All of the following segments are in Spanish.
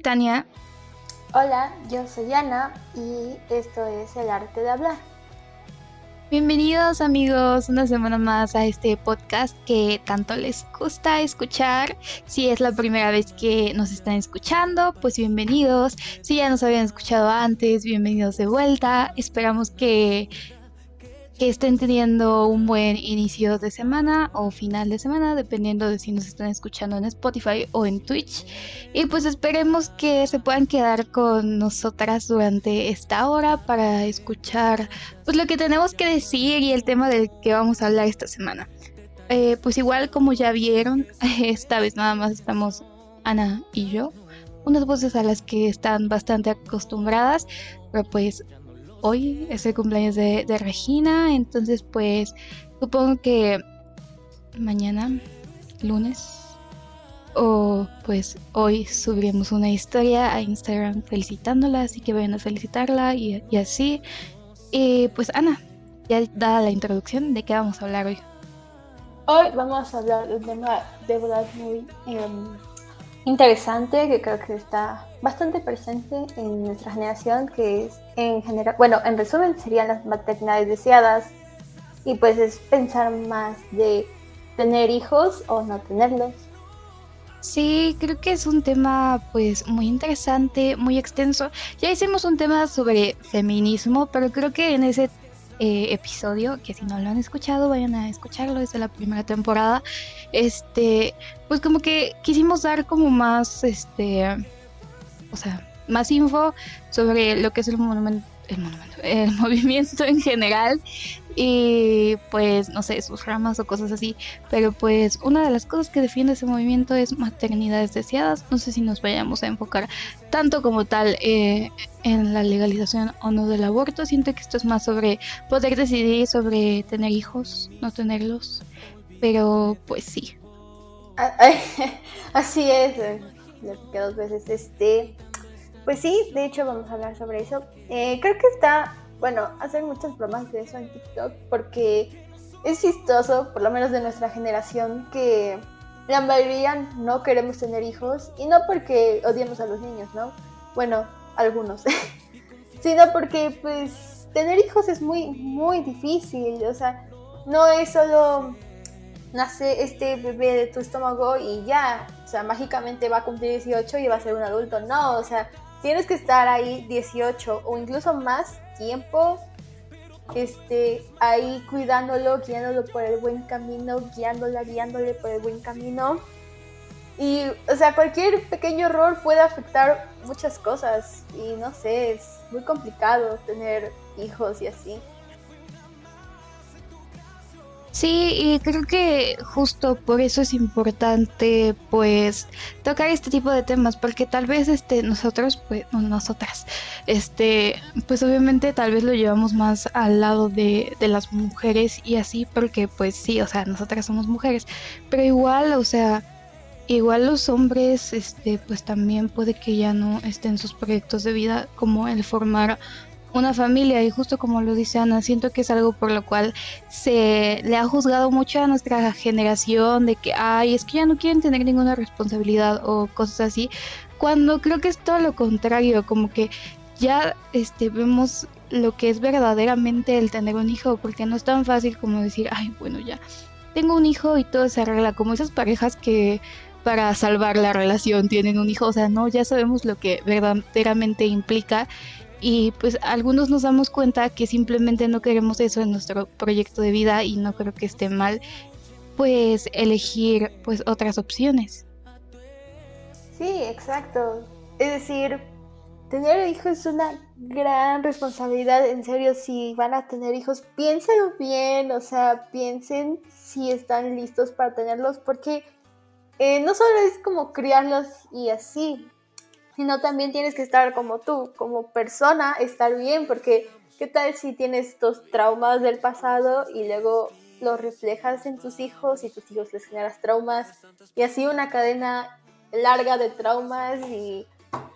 Tania. Hola, yo soy Ana y esto es El Arte de Hablar. Bienvenidos amigos una semana más a este podcast que tanto les gusta escuchar. Si es la primera vez que nos están escuchando, pues bienvenidos. Si ya nos habían escuchado antes, bienvenidos de vuelta. Esperamos que que estén teniendo un buen inicio de semana o final de semana, dependiendo de si nos están escuchando en Spotify o en Twitch. Y pues esperemos que se puedan quedar con nosotras durante esta hora para escuchar pues lo que tenemos que decir y el tema del que vamos a hablar esta semana. Eh, pues igual como ya vieron, esta vez nada más estamos Ana y yo. Unas voces a las que están bastante acostumbradas, pero pues hoy es el cumpleaños de, Regina, entonces pues supongo que mañana, lunes, o pues hoy subiremos una historia a Instagram felicitándola, así que vayan a felicitarla y, así. Y pues Ana, ya dada la introducción, ¿de qué vamos a hablar hoy? Hoy vamos a hablar de un tema de verdad muy em, interesante que creo que está bastante presente en nuestra generación, que es en general, bueno, en resumen serían las maternidades deseadas y pues es pensar más de tener hijos o no tenerlos. Sí, creo que es un tema pues muy interesante, muy extenso. Ya hicimos un tema sobre feminismo, pero creo que en ese eh, episodio, que si no lo han escuchado, vayan a escucharlo, es de la primera temporada. Este, pues como que quisimos dar como más, este, o sea, más info sobre lo que es el monumento, el monumento, el movimiento en general y pues no sé, sus ramas o cosas así. Pero pues una de las cosas que defiende ese movimiento es maternidades deseadas. No sé si nos vayamos a enfocar tanto como tal eh, en la legalización o no del aborto. Siento que esto es más sobre poder decidir sobre tener hijos, no tenerlos. Pero pues sí. Así es, eh, dos veces este. Pues sí, de hecho vamos a hablar sobre eso. Eh, creo que está bueno, hacen muchas bromas de eso en TikTok porque es chistoso, por lo menos de nuestra generación, que la mayoría no queremos tener hijos y no porque odiemos a los niños, ¿no? Bueno, algunos, sino porque pues tener hijos es muy, muy difícil, o sea, no es solo nace este bebé de tu estómago y ya, o sea, mágicamente va a cumplir 18 y va a ser un adulto, no, o sea, tienes que estar ahí 18 o incluso más tiempo este, ahí cuidándolo, guiándolo por el buen camino, guiándola, guiándole por el buen camino. Y, o sea, cualquier pequeño error puede afectar muchas cosas. Y no sé, es muy complicado tener hijos y así. Sí, y creo que justo por eso es importante pues tocar este tipo de temas, porque tal vez este nosotros pues nosotras este pues obviamente tal vez lo llevamos más al lado de, de las mujeres y así porque pues sí, o sea, nosotras somos mujeres, pero igual, o sea, igual los hombres este pues también puede que ya no estén sus proyectos de vida como el formar una familia y justo como lo dice Ana, siento que es algo por lo cual se le ha juzgado mucho a nuestra generación de que, ay, es que ya no quieren tener ninguna responsabilidad o cosas así, cuando creo que es todo lo contrario, como que ya este, vemos lo que es verdaderamente el tener un hijo, porque no es tan fácil como decir, ay, bueno, ya, tengo un hijo y todo se arregla, como esas parejas que para salvar la relación tienen un hijo, o sea, no, ya sabemos lo que verdaderamente implica y pues algunos nos damos cuenta que simplemente no queremos eso en nuestro proyecto de vida y no creo que esté mal pues elegir pues otras opciones. Sí, exacto. Es decir, tener hijos es una gran responsabilidad, en serio, si van a tener hijos, piénsenlo bien, o sea, piensen si están listos para tenerlos, porque eh, no solo es como criarlos y así, sino también tienes que estar como tú, como persona, estar bien, porque ¿qué tal si tienes estos traumas del pasado y luego los reflejas en tus hijos y tus hijos les generas traumas y así una cadena larga de traumas y,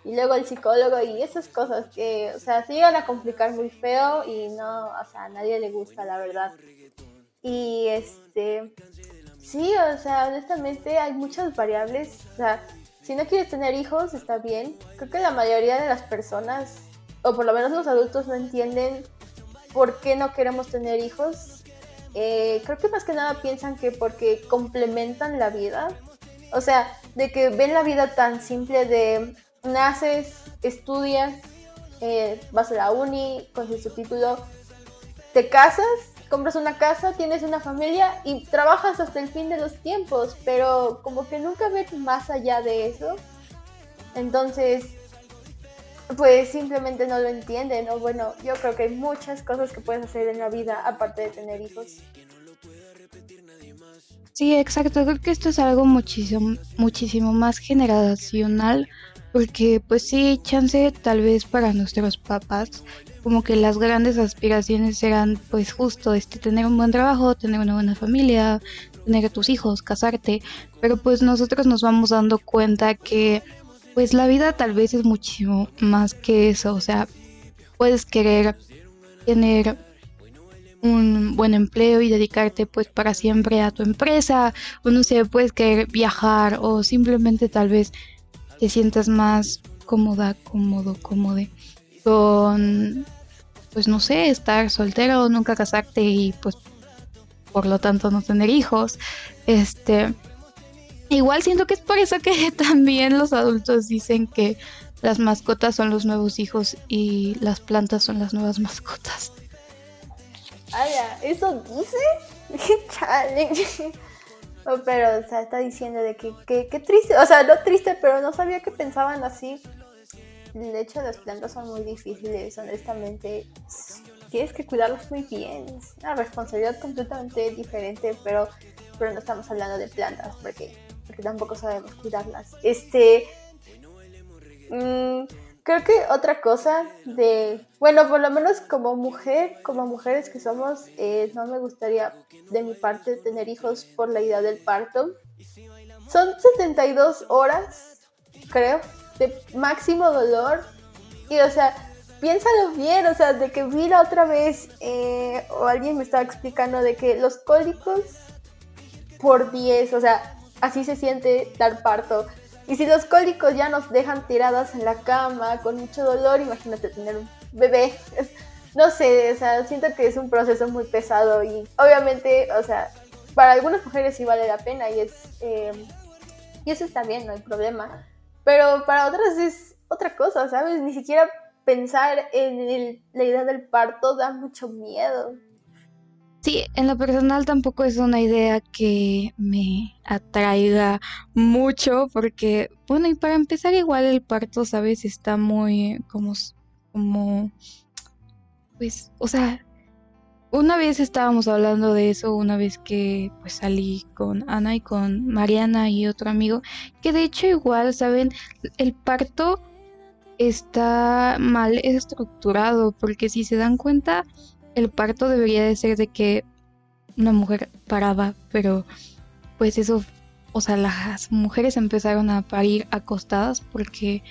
y luego el psicólogo y esas cosas que, o sea, se llegan a complicar muy feo y no, o sea, a nadie le gusta, la verdad. Y este, sí, o sea, honestamente hay muchas variables, o sea, si no quieres tener hijos, está bien. Creo que la mayoría de las personas, o por lo menos los adultos, no entienden por qué no queremos tener hijos. Eh, creo que más que nada piensan que porque complementan la vida. O sea, de que ven la vida tan simple de naces, estudias, eh, vas a la uni, consigues tu título, te casas, compras una casa, tienes una familia y trabajas hasta el fin de los tiempos, pero como que nunca ves más allá de eso. Entonces, pues simplemente no lo entienden. O bueno, yo creo que hay muchas cosas que puedes hacer en la vida aparte de tener hijos. Sí, exacto. Creo que esto es algo muchísimo, muchísimo más generacional. Porque pues sí, chance tal vez para nuestros papás, como que las grandes aspiraciones eran pues justo este tener un buen trabajo, tener una buena familia, tener a tus hijos, casarte. Pero pues nosotros nos vamos dando cuenta que pues la vida tal vez es muchísimo más que eso, o sea, puedes querer tener un buen empleo y dedicarte pues para siempre a tu empresa, o no sé, puedes querer viajar o simplemente tal vez te sientas más cómoda, cómodo, cómode con pues no sé, estar soltero, nunca casarte y pues por lo tanto no tener hijos. Este, Igual siento que es por eso que también los adultos dicen que las mascotas son los nuevos hijos y las plantas son las nuevas mascotas. Ay, ¿eso dice? ¡Qué challenge! Oh, pero, está diciendo de que, qué triste, o sea, no triste, pero no sabía que pensaban así. De hecho, las plantas son muy difíciles, honestamente. Tienes que cuidarlas muy bien. Es una responsabilidad completamente diferente, pero, pero no estamos hablando de plantas, porque porque tampoco sabemos cuidarlas. Este. Mm, creo que otra cosa de. Bueno, por lo menos como mujer, como mujeres que somos, eh, no me gustaría de mi parte tener hijos por la idea del parto. Son 72 horas, creo, de máximo dolor. Y o sea, piénsalo bien, o sea, de que vi la otra vez, eh, o alguien me estaba explicando de que los cólicos por 10, o sea, así se siente dar parto. Y si los cólicos ya nos dejan tiradas en la cama con mucho dolor, imagínate tener un bebé. No sé, o sea, siento que es un proceso muy pesado y obviamente, o sea, para algunas mujeres sí vale la pena y es eh, eso está bien, no hay problema. Pero para otras es otra cosa, ¿sabes? Ni siquiera pensar en la idea del parto da mucho miedo. Sí, en lo personal tampoco es una idea que me atraiga mucho porque, bueno, y para empezar igual el parto, ¿sabes? Está muy como, como, pues, o sea, una vez estábamos hablando de eso, una vez que pues salí con Ana y con Mariana y otro amigo, que de hecho igual, ¿saben? El parto está mal estructurado porque si se dan cuenta el parto debería de ser de que una mujer paraba, pero pues eso, o sea, las mujeres empezaron a parir acostadas porque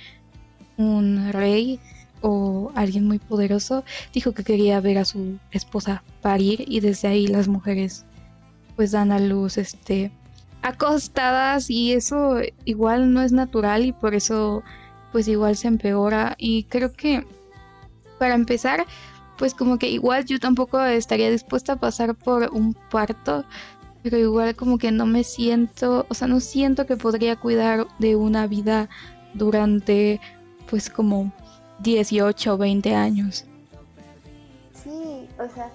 un rey o alguien muy poderoso dijo que quería ver a su esposa parir y desde ahí las mujeres pues dan a luz este acostadas y eso igual no es natural y por eso pues igual se empeora y creo que para empezar pues como que igual yo tampoco estaría dispuesta a pasar por un parto, pero igual como que no me siento, o sea, no siento que podría cuidar de una vida durante pues como 18 o 20 años. Sí, o sea,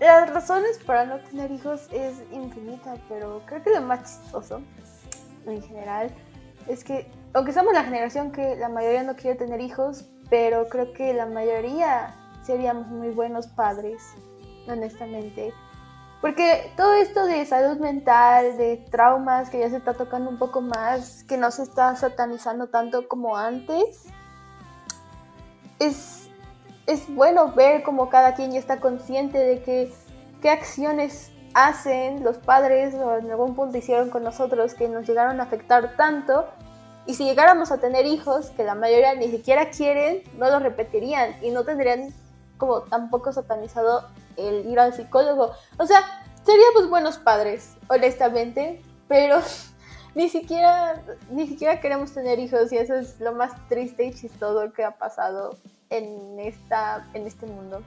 las razones para no tener hijos es infinita, pero creo que lo más chistoso en general es que, aunque somos la generación que la mayoría no quiere tener hijos, pero creo que la mayoría seríamos muy buenos padres, honestamente. Porque todo esto de salud mental, de traumas, que ya se está tocando un poco más, que no se está satanizando tanto como antes, es, es bueno ver como cada quien ya está consciente de que qué acciones hacen los padres o en algún punto hicieron con nosotros que nos llegaron a afectar tanto. Y si llegáramos a tener hijos, que la mayoría ni siquiera quieren, no lo repetirían y no tendrían como tampoco satanizado el ir al psicólogo. O sea, seríamos buenos padres, honestamente, pero ni siquiera, ni siquiera queremos tener hijos y eso es lo más triste y chistoso que ha pasado en, esta, en este mundo.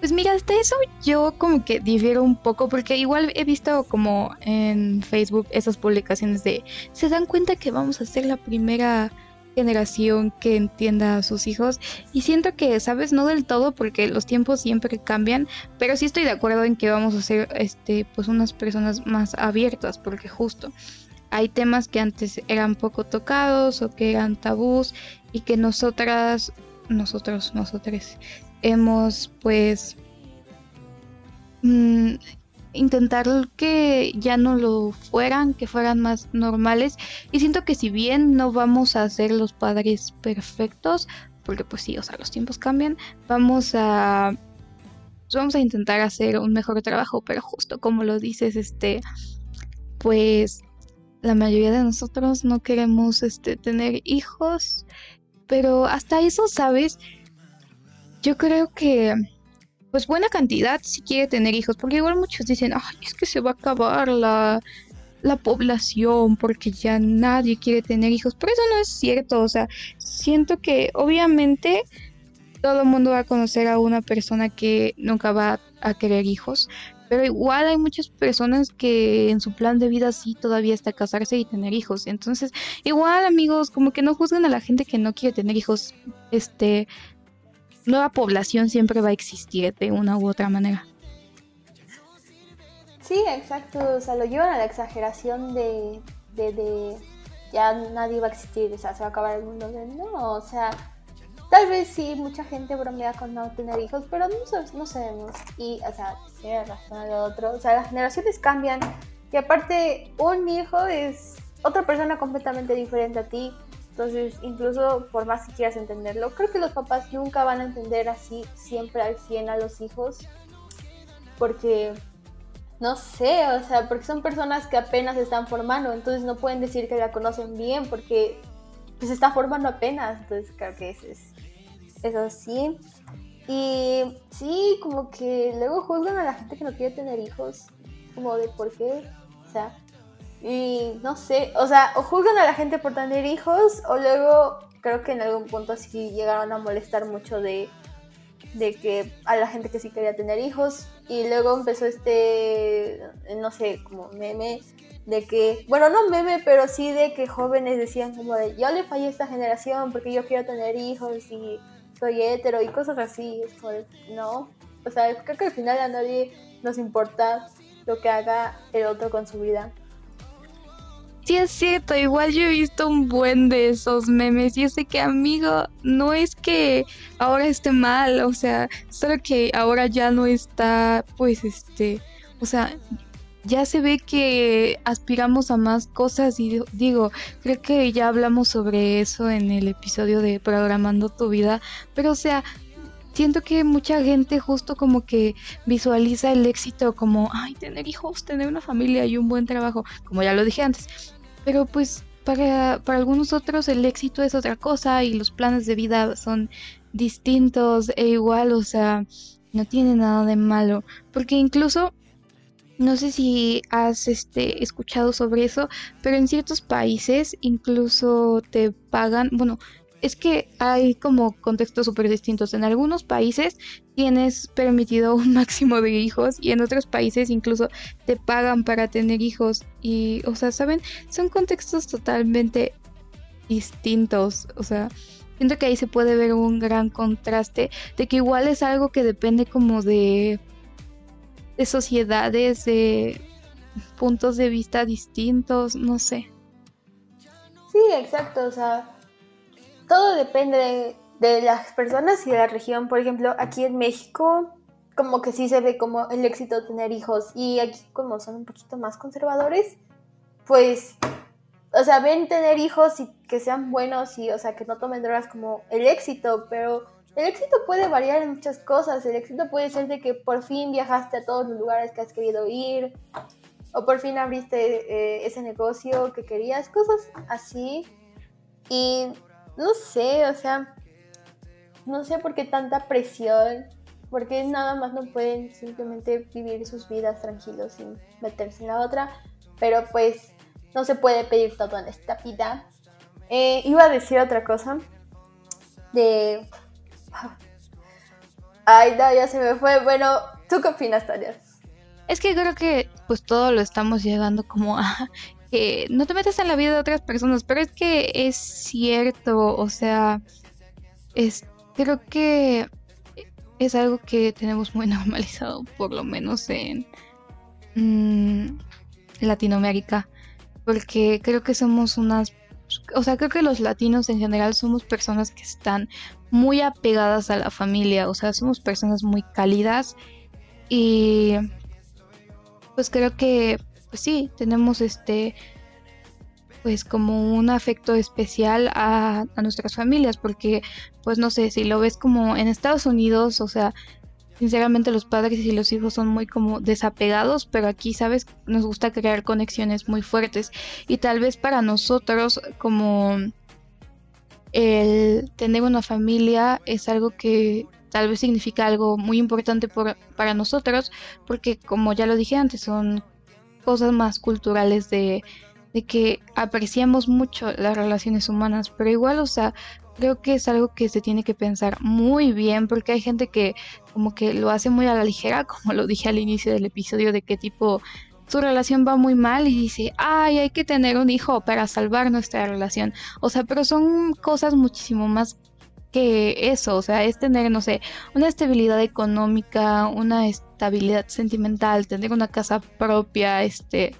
Pues mira, hasta eso yo como que difiero un poco porque igual he visto como en Facebook esas publicaciones de se dan cuenta que vamos a ser la primera generación que entienda a sus hijos. Y siento que, sabes, no del todo porque los tiempos siempre cambian, pero sí estoy de acuerdo en que vamos a ser este pues unas personas más abiertas porque justo hay temas que antes eran poco tocados o que eran tabús y que nosotras nosotros nosotros hemos pues mm, intentar que ya no lo fueran, que fueran más normales. Y siento que si bien no vamos a ser los padres perfectos, porque pues sí, o sea, los tiempos cambian, vamos a vamos a intentar hacer un mejor trabajo, pero justo como lo dices, este pues la mayoría de nosotros no queremos este tener hijos, pero hasta eso, ¿sabes? Yo creo que pues buena cantidad si quiere tener hijos, porque igual muchos dicen, ay, es que se va a acabar la, la población porque ya nadie quiere tener hijos, pero eso no es cierto, o sea, siento que obviamente todo el mundo va a conocer a una persona que nunca va a querer hijos, pero igual hay muchas personas que en su plan de vida sí todavía está casarse y tener hijos. Entonces, igual amigos, como que no juzguen a la gente que no quiere tener hijos. Este, nueva población siempre va a existir de una u otra manera. Sí, exacto. O sea, lo llevan a la exageración de, de, ya nadie va a existir, o sea, se va a acabar el mundo. No, o sea, tal vez sí, mucha gente bromea con no tener hijos, pero no, no sabemos. Y, o sea, tiene razón el otro. O sea, las generaciones cambian. Y aparte, un hijo es otra persona completamente diferente a ti. Entonces, incluso por más que quieras entenderlo, creo que los papás nunca van a entender así siempre al 100 a los hijos. Porque, no sé, o sea, porque son personas que apenas están formando, entonces no pueden decir que la conocen bien porque pues, se está formando apenas. Entonces, creo que eso es, es así. Y sí, como que luego juzgan a la gente que no quiere tener hijos, como de por qué, o sea, y no sé, o sea, o juzgan a la gente por tener hijos, o luego creo que en algún punto sí llegaron a molestar mucho de, de que a la gente que sí quería tener hijos. Y luego empezó este, no sé, como meme de que, bueno, no meme, pero sí de que jóvenes decían como de, yo le fallé a esta generación porque yo quiero tener hijos y soy hetero y cosas así. Es no, o sea, creo que al final a nadie nos importa lo que haga el otro con su vida. Sí, es cierto, igual yo he visto un buen de esos memes y sé que amigo, no es que ahora esté mal, o sea, solo que ahora ya no está, pues este, o sea, ya se ve que aspiramos a más cosas y digo, creo que ya hablamos sobre eso en el episodio de Programando tu vida, pero o sea, siento que mucha gente justo como que visualiza el éxito como, ay, tener hijos, tener una familia y un buen trabajo, como ya lo dije antes, pero pues para, para algunos otros el éxito es otra cosa y los planes de vida son distintos e igual, o sea, no tiene nada de malo. Porque incluso, no sé si has este, escuchado sobre eso, pero en ciertos países incluso te pagan, bueno, es que hay como contextos súper distintos. En algunos países tienes permitido un máximo de hijos y en otros países incluso te pagan para tener hijos. Y, o sea, ¿saben? Son contextos totalmente distintos. O sea, siento que ahí se puede ver un gran contraste de que igual es algo que depende como de, de sociedades, de puntos de vista distintos, no sé. Sí, exacto, o sea todo depende de, las personas y de la región. Por ejemplo, aquí en México, como que sí se ve como el éxito tener hijos. Y aquí, como son un poquito más conservadores, pues, o sea, ven tener hijos y que sean buenos y, o sea, que no tomen drogas como el éxito, pero el éxito puede variar en muchas cosas. El éxito puede ser de que por fin viajaste a todos los lugares que has querido ir, o por fin abriste eh, ese negocio que querías, cosas así. Y no sé, o sea, no sé por qué tanta presión, porque nada más no pueden simplemente vivir sus vidas tranquilos sin meterse en la otra, pero pues no se puede pedir todo en esta vida. Eh, iba a decir otra cosa de... Ay, no, ya se me fue. Bueno, ¿tú qué opinas, Tania? Es que creo que pues todo lo estamos llegando como a que no te metas en la vida de otras personas, pero es que es cierto, o sea, es creo que es algo que tenemos muy normalizado, por lo menos en mm, Latinoamérica, porque creo que somos unas, o sea, creo que los latinos en general somos personas que están muy apegadas a la familia, o sea, somos personas muy cálidas y pues creo que, pues sí, tenemos este, pues como un afecto especial a, nuestras familias, porque pues no sé, si lo ves como en Estados Unidos, o sea, sinceramente los padres y los hijos son muy como desapegados, pero aquí, ¿sabes? Nos gusta crear conexiones muy fuertes y tal vez para nosotros como el tener una familia es algo que tal vez significa algo muy importante para nosotros, porque como ya lo dije antes, son cosas más culturales de, de que apreciamos mucho las relaciones humanas, pero igual, o sea, creo que es algo que se tiene que pensar muy bien, porque hay gente que como que lo hace muy a la ligera, como lo dije al inicio del episodio, de qué tipo su relación va muy mal y dice, ay, hay que tener un hijo para salvar nuestra relación. O sea, pero son cosas muchísimo más que eso, o sea, es tener, no sé, una estabilidad económica, una estabilidad sentimental, tener una casa propia, este,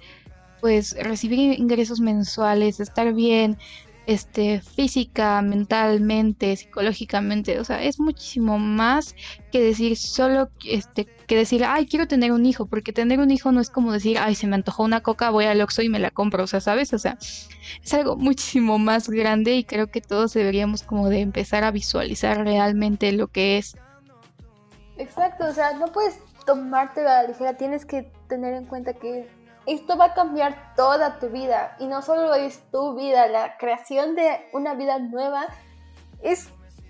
pues recibir ingresos mensuales, estar bien, este, física, mentalmente, psicológicamente, o sea, es muchísimo más que decir solo, este, que decir, ay, quiero tener un hijo, porque tener un hijo no es como decir, ay, se me antojó una coca, voy al Oxxo y me la compro, o sea, ¿sabes? O sea, es algo muchísimo más grande y creo que todos deberíamos como de empezar a visualizar realmente lo que es. Exacto, o sea, no puedes tomarte a la ligera, tienes que tener en cuenta que esto va a cambiar toda tu vida. Y no solo es tu vida, la creación de una vida nueva es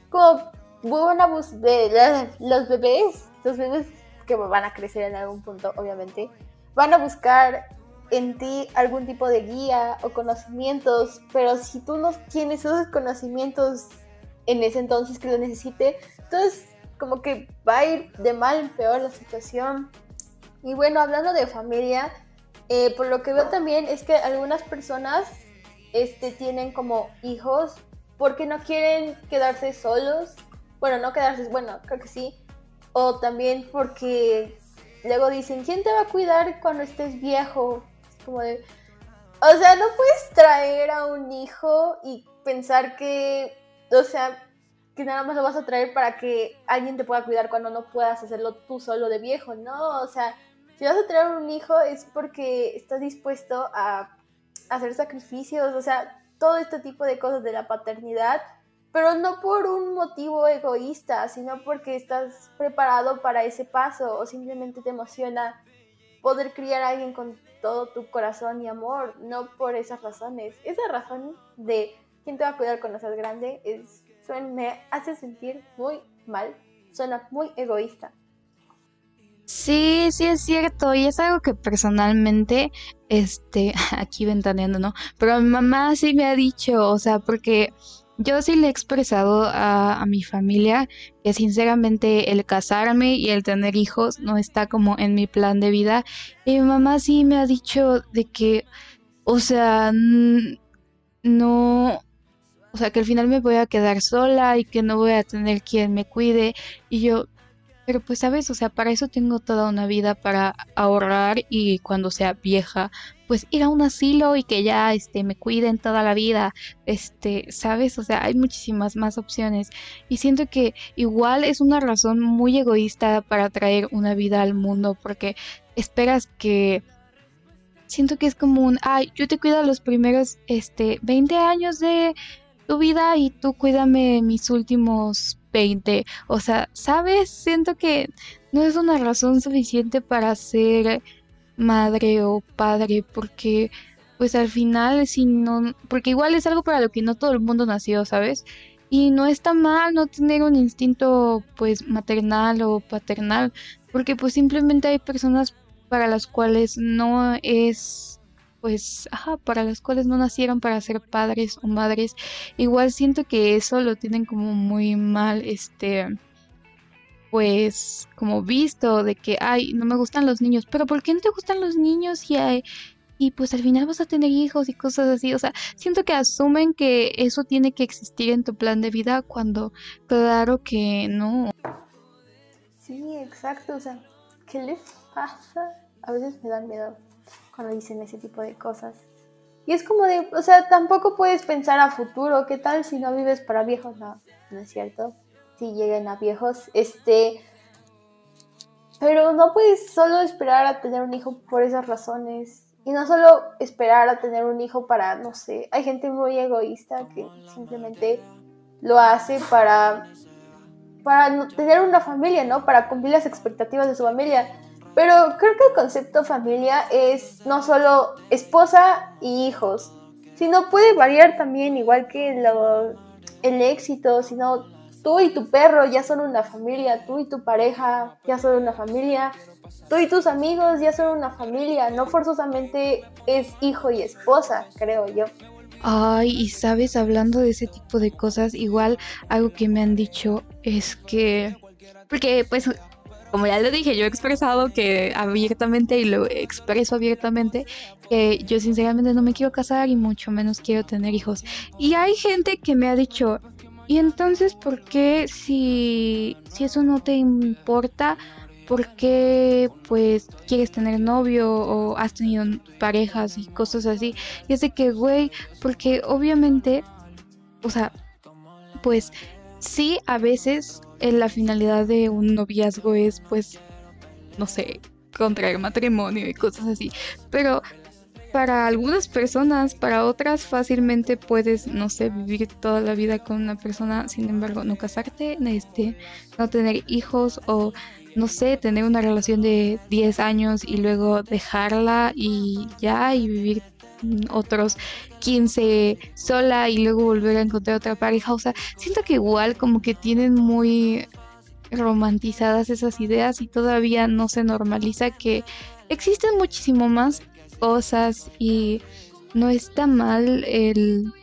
como de los bebés, los bebés que van a crecer en algún punto, obviamente, van a buscar en ti algún tipo de guía o conocimientos, pero si tú no tienes esos conocimientos en ese entonces que lo necesite, entonces como que va a ir de mal en peor la situación. Y bueno, hablando de familia, eh, por lo que veo también es que algunas personas este, tienen como hijos porque no quieren quedarse solos. Bueno, no quedarse, bueno, creo que sí, o también porque luego dicen, ¿quién te va a cuidar cuando estés viejo? como de... O sea, no puedes traer a un hijo y pensar que, o sea, que nada más lo vas a traer para que alguien te pueda cuidar cuando no puedas hacerlo tú solo de viejo, ¿no? O sea, si vas a traer un hijo es porque estás dispuesto a hacer sacrificios, o sea, todo este tipo de cosas de la paternidad pero no por un motivo egoísta, sino porque estás preparado para ese paso o simplemente te emociona poder criar a alguien con todo tu corazón y amor, no por esas razones. Esa razón de quién te va a cuidar cuando seas grande es, me hace sentir muy mal, suena muy egoísta. Sí, sí es cierto, y es algo que personalmente, este, aquí ventaneando, ¿no? Pero mi mamá sí me ha dicho, o sea, porque yo sí le he expresado a, mi familia que sinceramente el casarme y el tener hijos no está como en mi plan de vida. Y mi mamá sí me ha dicho de que, o sea, no, o sea, que al final me voy a quedar sola y que no voy a tener quien me cuide. Y yo, pero pues sabes, o sea, para eso tengo toda una vida para ahorrar y cuando sea vieja, pues ir a un asilo y que ya este me cuiden toda la vida, este, sabes, o sea, hay muchísimas más opciones. Y siento que igual es una razón muy egoísta para traer una vida al mundo porque esperas que siento que es como un, ay, yo te cuido los primeros este 20 años de tu vida y tú cuídame mis últimos 20. O sea, ¿sabes? Siento que no es una razón suficiente para ser madre o padre porque pues al final si no porque igual es algo para lo que no todo el mundo nació, ¿sabes? Y no está mal no tener un instinto pues maternal o paternal, porque pues simplemente hay personas para las cuales no es pues, ajá, para las cuales no nacieron para ser padres o madres, igual siento que eso lo tienen como muy mal, este, pues, como visto de que, ay, no me gustan los niños, pero ¿por qué no te gustan los niños y, hay, y pues al final vas a tener hijos y cosas así? O sea, siento que asumen que eso tiene que existir en tu plan de vida cuando claro que no. Sí, exacto, o sea, ¿qué les pasa? A veces me dan miedo cuando dicen ese tipo de cosas. Y es como de, o sea, tampoco puedes pensar a futuro, ¿qué tal si no vives para viejos? No, no es cierto. Si lleguen a viejos, este... Pero no puedes solo esperar a tener un hijo por esas razones. Y no solo esperar a tener un hijo para, no sé, hay gente muy egoísta que simplemente lo hace para, para tener una familia, ¿no? Para cumplir las expectativas de su familia. Pero creo que el concepto familia es no solo esposa y hijos, sino puede variar también, igual que el éxito, sino tú y tu perro ya son una familia, tú y tu pareja ya son una familia, tú y tus amigos ya son una familia, no forzosamente es hijo y esposa, creo yo. Ay, y sabes, hablando de ese tipo de cosas, igual algo que me han dicho es que, porque pues como ya le dije, yo he expresado que abiertamente y lo expreso abiertamente que yo sinceramente no me quiero casar y mucho menos quiero tener hijos. Y hay gente que me ha dicho, ¿y entonces por qué si, si eso no te importa? ¿Por qué pues quieres tener novio o has tenido parejas y cosas así? Y es de que, güey, porque obviamente, o sea, pues sí, a veces la finalidad de un noviazgo es, pues, no sé, contraer matrimonio y cosas así. Pero para algunas personas, para otras fácilmente puedes, no sé, vivir toda la vida con una persona, sin embargo, no casarte, este, no tener hijos o, no sé, tener una relación de 10 años y luego dejarla y ya y vivir otros 15 sola y luego volver a encontrar otra pareja. O sea, siento que igual como que tienen muy romantizadas esas ideas y todavía no se normaliza que existen muchísimo más cosas y no está mal el,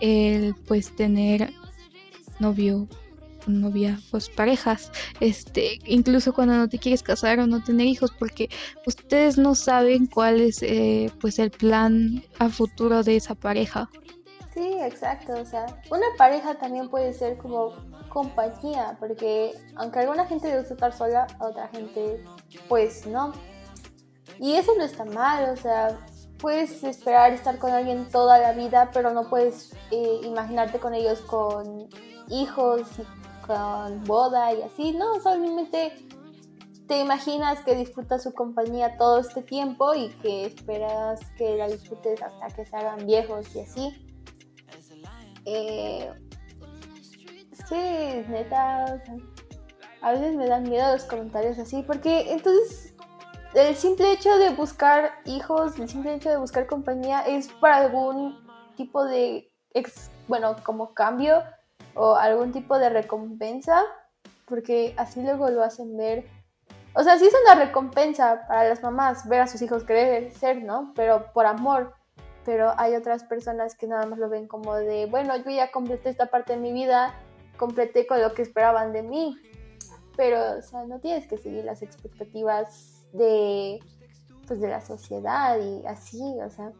el pues tener novio novia, pues parejas, este, incluso cuando no te quieres casar o no tener hijos, porque ustedes no saben cuál es eh, pues el plan a futuro de esa pareja. Sí, exacto, o sea, una pareja también puede ser como compañía, porque aunque alguna gente gusta estar sola, a otra gente pues no. Y eso no está mal, o sea, puedes esperar estar con alguien toda la vida, pero no puedes eh, imaginarte con ellos con hijos con boda y así, no, solamente te imaginas que disfrutas su compañía todo este tiempo y que esperas que la disfrutes hasta que se hagan viejos y así. Eh, sí, neta, a veces me dan miedo los comentarios así, porque entonces el simple hecho de buscar hijos, el simple hecho de buscar compañía es para algún tipo de, bueno, como cambio o algún tipo de recompensa, porque así luego lo hacen ver. O sea, sí es una recompensa para las mamás ver a sus hijos crecer, ¿no? Pero por amor. Pero hay otras personas que nada más lo ven como de, bueno, yo ya completé esta parte de mi vida, completé con lo que esperaban de mí. Pero, o sea, no tienes que seguir las expectativas de, pues, de la sociedad y así, o sea,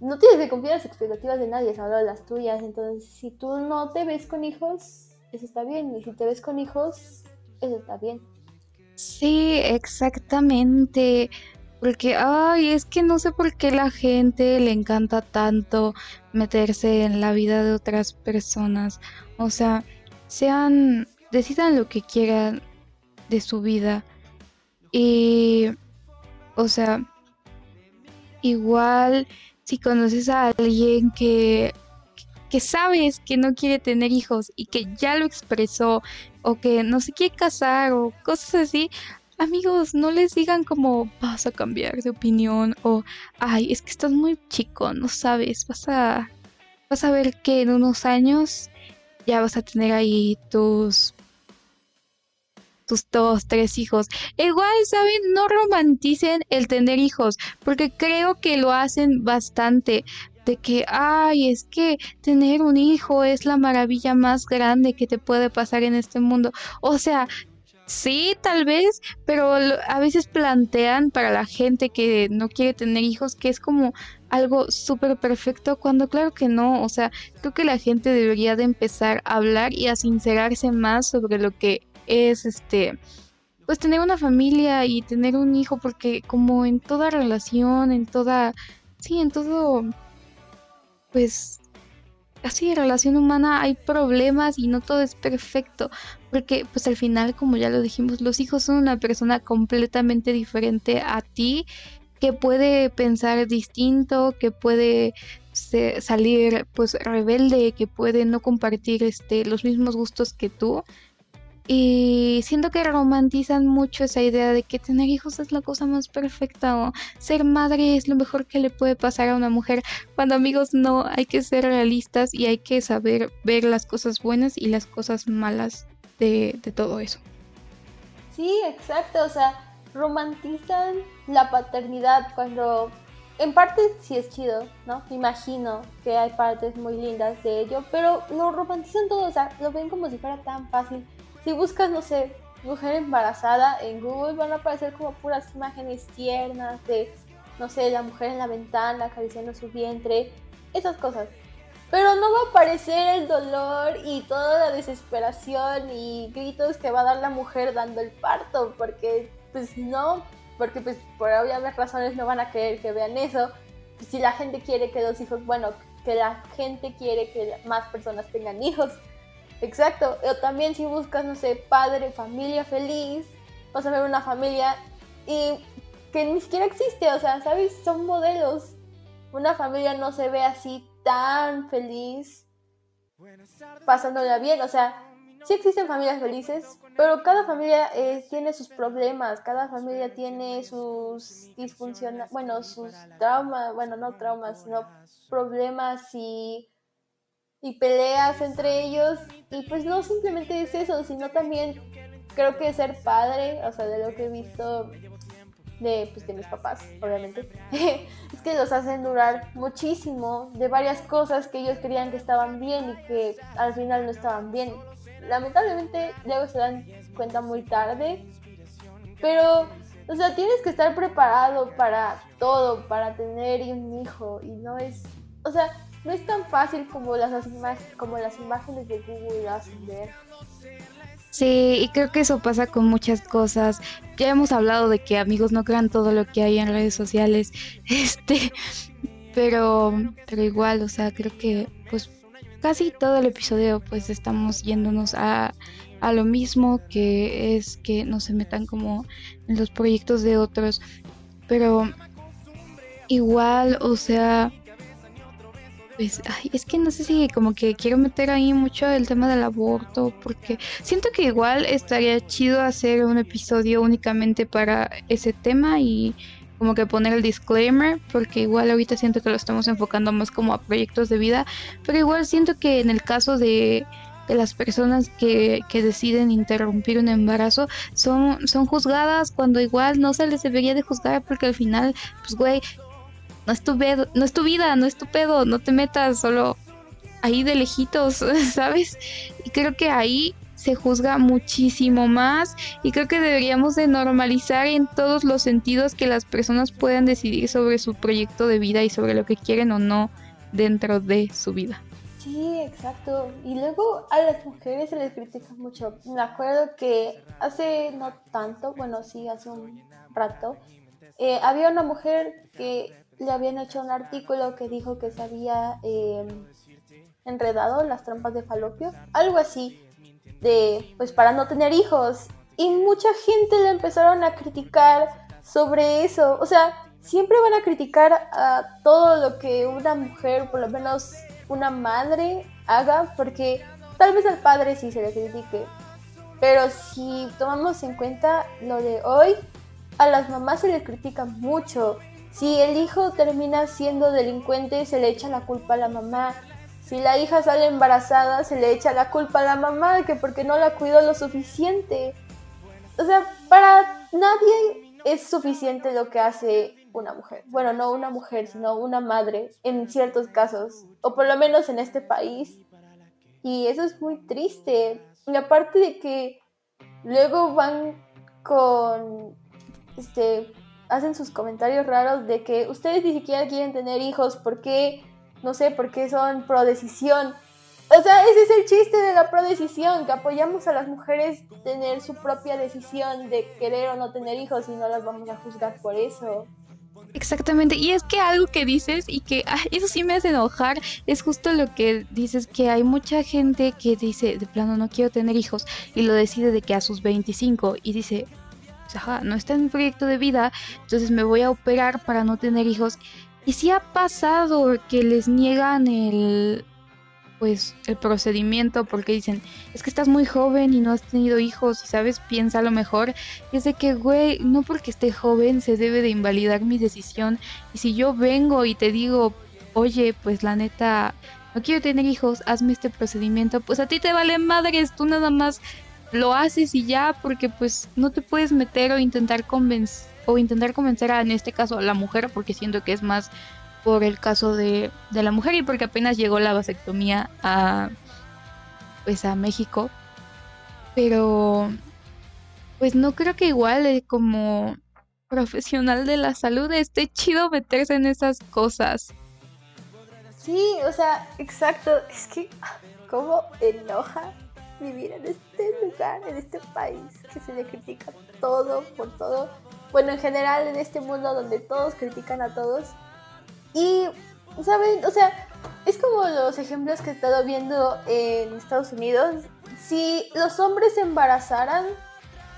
no tienes que cumplir las expectativas de nadie, solo las tuyas. Entonces, si tú no te ves con hijos, eso está bien. Y si te ves con hijos, eso está bien. Sí, exactamente. Porque, ay, es que no sé por qué la gente le encanta tanto meterse en la vida de otras personas. O sea, sean, decidan lo que quieran de su vida. Y, o sea, igual si conoces a alguien que, que sabes que no quiere tener hijos y que ya lo expresó o que no se quiere casar o cosas así, amigos, no les digan como vas a cambiar de opinión o ay, es que estás muy chico, no sabes, vas a vas a ver que en unos años ya vas a tener ahí tus tus dos, tres hijos. Igual, ¿saben? No romanticen el tener hijos, porque creo que lo hacen bastante. De que, ay, es que tener un hijo es la maravilla más grande que te puede pasar en este mundo. O sea, Sí, tal vez, pero a veces plantean para la gente que no quiere tener hijos que es como algo súper perfecto, cuando claro que no, o sea, creo que la gente debería de empezar a hablar y a sincerarse más sobre lo que es este, pues tener una familia y tener un hijo, porque como en toda relación, en toda, sí, en todo, pues así relación humana hay problemas y no todo es perfecto, porque pues al final, como ya lo dijimos, los hijos son una persona completamente diferente a ti, que puede pensar distinto, que puede salir pues rebelde, que puede no compartir este los mismos gustos que tú. Y siento que romantizan mucho esa idea de que tener hijos es la cosa más perfecta o ser madre es lo mejor que le puede pasar a una mujer. Cuando amigos no, hay que ser realistas y hay que saber ver las cosas buenas y las cosas malas de, de todo eso. Sí, exacto. O sea, romantizan la paternidad cuando en parte sí es chido, ¿no? Imagino que hay partes muy lindas de ello, pero lo romantizan todo, o sea, lo ven como si fuera tan fácil si buscas, no sé, mujer embarazada en Google van a aparecer como puras imágenes tiernas de, no sé, la mujer en la ventana acariciando su vientre, esas cosas. Pero no va a aparecer el dolor y toda la desesperación y gritos que va a dar la mujer dando el parto, porque pues no, porque pues por obvias razones no van a querer que vean eso. si la gente quiere que los hijos, bueno, que la gente quiere que más personas tengan hijos, Exacto. O también si buscas, no sé, padre, familia feliz, vas a ver una familia y que ni siquiera existe, o sea, ¿sabes? Son modelos. Una familia no se ve así tan feliz, pasándola bien, o sea, sí existen familias felices, pero cada familia eh, tiene sus problemas, cada familia tiene sus disfunciones, bueno, sus traumas, bueno, no traumas, sino problemas y y peleas entre ellos. Y pues no simplemente es eso, sino también creo que ser padre, o sea, de lo que he visto de, pues, de mis papás, obviamente, es que los hacen durar muchísimo de varias cosas que ellos creían que estaban bien y que al final no estaban bien. Lamentablemente luego se dan cuenta muy tarde, pero, o sea, tienes que estar preparado para todo, para tener un hijo y no es, o sea, no es tan fácil como las, como las imágenes de Google hacen ver. Sí, y creo que eso pasa con muchas cosas. Ya hemos hablado de que amigos no crean todo lo que hay en redes sociales. Este, pero pero igual, o sea, creo que pues casi todo el episodio pues estamos yéndonos a a lo mismo que es que no se metan como en los proyectos de otros, pero igual, o sea, pues, es que no sé si como que quiero meter ahí mucho el tema del aborto, porque siento que igual estaría chido hacer un episodio únicamente para ese tema y como que poner el disclaimer, porque igual ahorita siento que lo estamos enfocando más como a proyectos de vida, pero igual siento que en el caso de, de las personas que, que, deciden interrumpir un embarazo son, son juzgadas cuando igual no se les debería de juzgar porque al final, pues güey, no es tu, no es tu vida, no es tu pedo, no te metas solo ahí de lejitos, ¿sabes? Y creo que ahí se juzga muchísimo más y creo que deberíamos de normalizar en todos los sentidos que las personas puedan decidir sobre su proyecto de vida y sobre lo que quieren o no dentro de su vida. Sí, exacto. Y luego a las mujeres se les critica mucho. Me acuerdo que hace no tanto, bueno, sí, hace un rato, eh, había una mujer que le habían hecho un artículo que dijo que se había em, enredado las trampas de falopio, algo así, de pues para no tener hijos. Y mucha gente le empezaron a criticar sobre eso. O sea, siempre van a criticar a todo lo que una mujer, por lo menos una madre, haga, porque tal vez al padre sí se le critique. Pero si tomamos en cuenta lo de hoy, a las mamás se les critica mucho si el hijo termina siendo delincuente, se le echa la culpa a la mamá. Si la hija sale embarazada, se le echa la culpa a la mamá, que porque no la cuidó lo suficiente. o sea, para nadie es suficiente lo que hace una mujer. Bueno, no una mujer, sino una madre en ciertos casos, o por lo menos en este país. Y eso es muy triste. Y aparte de que luego van con, este, hacen sus comentarios raros de que ustedes ni siquiera quieren tener hijos, porque, no sé, porque son pro decisión. O sea, ese es el chiste de la prodecisión, que apoyamos a las mujeres tener su propia decisión de querer o no tener hijos y no las vamos a juzgar por eso. Exactamente, y es que algo que dices y que eso sí me hace enojar es justo lo que dices que hay mucha gente que dice de plano no quiero tener hijos y lo decide de que a sus 25 y dice, ajá, no está en proyecto de vida, entonces me voy a operar para no tener hijos. Y sí ha pasado que les niegan el, pues el procedimiento porque dicen, es que estás muy joven y no has tenido hijos y sabes, piensa lo mejor. es de que, güey, no porque esté joven se debe de invalidar mi decisión. Y si yo vengo y te digo, oye, pues la neta, no quiero tener hijos, hazme este procedimiento, pues a ti te vale madres, tú nada más lo haces y ya, porque pues no te puedes meter o intentar convencer o intentar convencer a, en este caso, a la mujer, porque siento que es más por el caso de, la mujer y porque apenas llegó la vasectomía a pues a México. Pero pues no creo que igual eh, como profesional de la salud esté chido meterse en esas cosas. Sí, o sea, exacto. Es que cómo enoja vivir en este lugar, en este país, que se le critica todo por todo. Bueno, en general en este mundo donde todos critican a todos y, ¿saben? O sea, es como los ejemplos que he estado viendo en Estados Unidos. Si los hombres se embarazaran,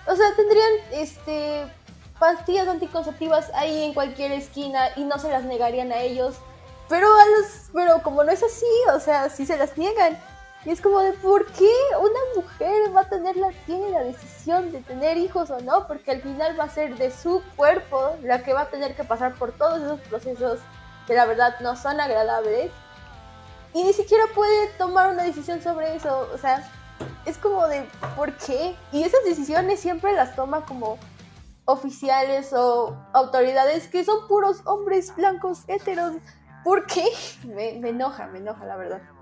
o sea, tendrían este pastillas anticonceptivas ahí en cualquier esquina y no se las negarían a ellos. Pero a los, pero como no es así, o sea, sí se las niegan. Y es como de por qué una mujer va a tener la, tiene la decisión de tener hijos o no, porque al final va a ser de su cuerpo la que va a tener que pasar por todos esos procesos que la verdad no son agradables y ni siquiera puede tomar una decisión sobre eso. O sea, es como de ¿por qué? Y esas decisiones siempre las toma como oficiales o autoridades que son puros hombres blancos heteros. ¿Por qué? Me, me enoja, me enoja, la verdad.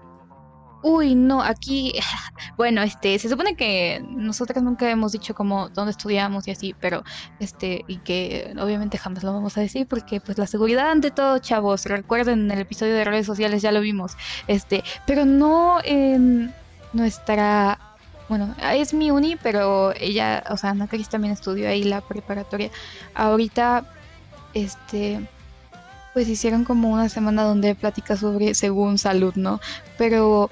Uy, no, aquí, bueno, este, se supone que nosotras nunca hemos dicho como dónde estudiamos y así, pero, este, y que obviamente jamás lo vamos a decir porque, pues, la seguridad ante todo, chavos, recuerden, en el episodio de redes sociales ya lo vimos, este, pero no en nuestra, bueno, es mi uni, pero ella, o sea, Ana Cris también estudió ahí la preparatoria. Ahorita, este, pues hicieron como una semana donde platica sobre según salud, ¿no? Pero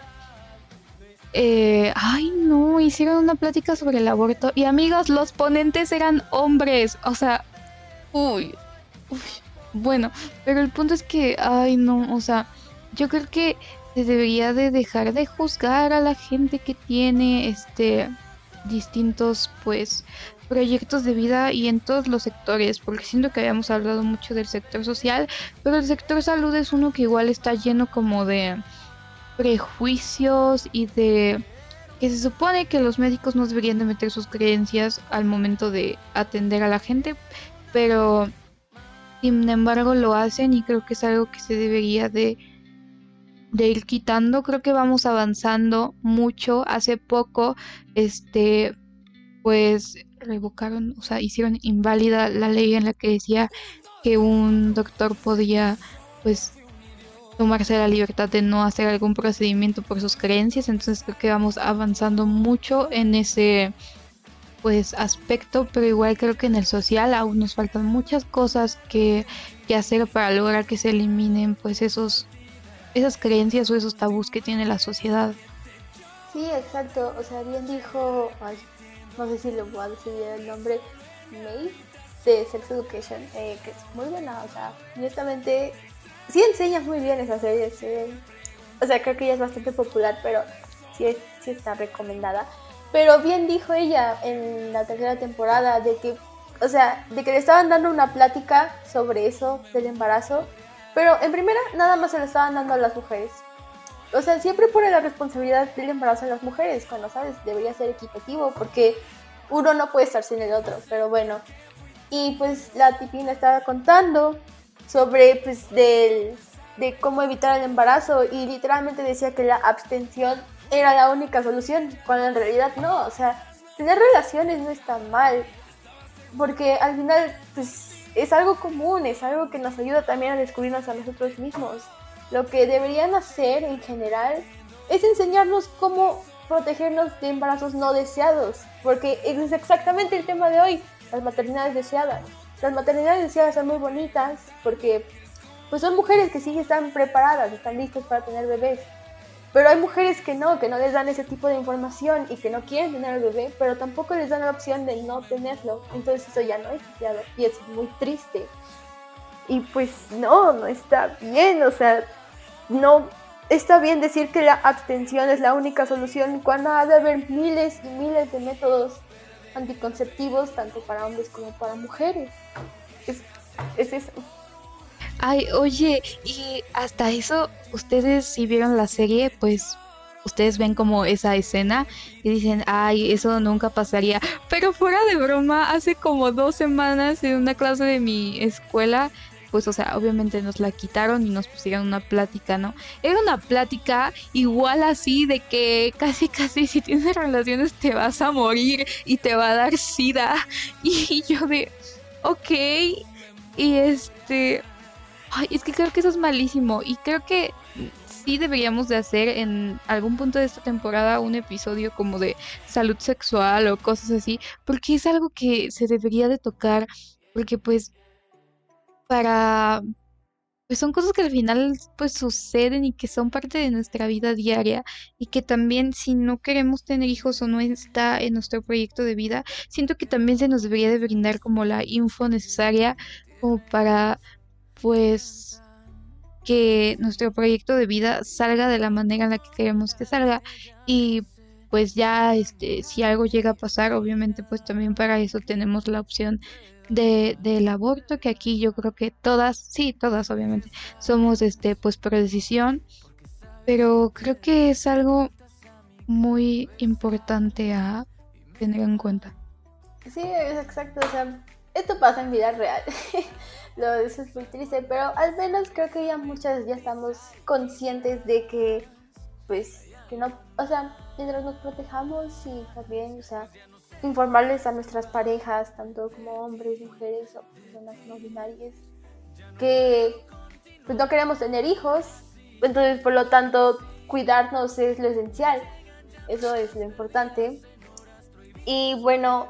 eh, ay, no, hicieron una plática sobre el aborto. Y amigos, los ponentes eran hombres. O sea, uy, uy. Bueno, pero el punto es que, ay, no, o sea, yo creo que se debería de dejar de juzgar a la gente que tiene este distintos pues proyectos de vida y en todos los sectores, porque siento que habíamos hablado mucho del sector social, pero el sector salud es uno que igual está lleno como de prejuicios y de que se supone que los médicos no deberían de meter sus creencias al momento de atender a la gente, pero sin embargo lo hacen y creo que es algo que se debería de, de ir quitando. Creo que vamos avanzando mucho. Hace poco, este, pues revocaron, o sea, hicieron inválida la ley en la que decía que un doctor podía, pues, tomarse la libertad de no hacer algún procedimiento por sus creencias, entonces creo que vamos avanzando mucho en ese pues aspecto, pero igual creo que en el social aún nos faltan muchas cosas que, que hacer para lograr que se eliminen pues esos esas creencias o esos tabús que tiene la sociedad. Sí, exacto, o sea, bien dijo, no sé si le voy a decir el nombre, May de Sex Education, eh, que es muy buena, o sea, honestamente sí enseña muy bien esa serie, o sea, creo que ella es bastante popular, pero sí, sí está recomendada. Pero bien dijo ella en la tercera temporada de que, o sea, de que le estaban dando una plática sobre eso del embarazo, pero en primera nada más se lo estaban dando a las mujeres. O sea, siempre pone la responsabilidad del embarazo a las mujeres, cuando sabes, debería ser equitativo, porque uno no puede estar sin el otro, pero bueno. Y pues la tipina estaba contando sobre pues del, de cómo evitar el embarazo y literalmente decía que la abstención era la única solución, cuando en realidad no, o sea, tener relaciones no está mal, porque al final pues es algo común, es algo que nos ayuda también a descubrirnos a nosotros mismos. Lo que deberían hacer en general es enseñarnos cómo protegernos de embarazos no deseados, porque es exactamente el tema de hoy, las maternidades deseadas. Las maternidades deseadas son muy bonitas porque pues son mujeres que sí están preparadas, están listas para tener bebés. Pero hay mujeres que no, que no les dan ese tipo de información y que no quieren tener el bebé, pero tampoco les dan la opción de no tenerlo. Entonces eso ya no es deseado y es muy triste. Y pues no, no está bien, o sea, no está bien decir que la abstención es la única solución cuando ha de haber miles y miles de métodos anticonceptivos, tanto para hombres como para mujeres. Es, es eso. Ay, oye, y hasta eso, ustedes si vieron la serie, pues ustedes ven como esa escena y dicen, ay, eso nunca pasaría. Pero fuera de broma, hace como dos semanas en una clase de mi escuela pues, o sea, obviamente nos la quitaron y nos pusieron una plática, ¿no? Era una plática igual así de que casi, casi si tienes relaciones te vas a morir y te va a dar sida. Y yo de, ok, y este, ay, es que creo que eso es malísimo y creo que sí deberíamos de hacer en algún punto de esta temporada un episodio como de salud sexual o cosas así, porque es algo que se debería de tocar, porque pues para pues son cosas que al final pues suceden y que son parte de nuestra vida diaria y que también si no queremos tener hijos o no está en nuestro proyecto de vida, siento que también se nos debería de brindar como la info necesaria como para pues que nuestro proyecto de vida salga de la manera en la que queremos que salga y pues ya este si algo llega a pasar obviamente pues también para eso tenemos la opción de, del aborto, que aquí yo creo que todas, sí, todas obviamente, somos este pues por decisión, pero creo que es algo muy importante a tener en cuenta. Sí, es exacto, o sea, esto pasa en vida real. Lo eso es muy triste, pero al menos creo que ya muchas ya estamos conscientes de que pues que no, o sea, mientras nos protejamos y también, o sea, informarles a nuestras parejas, tanto como hombres, mujeres o personas no binarias, que pues, no queremos tener hijos, entonces por lo tanto cuidarnos es lo esencial, eso es lo importante. Y bueno,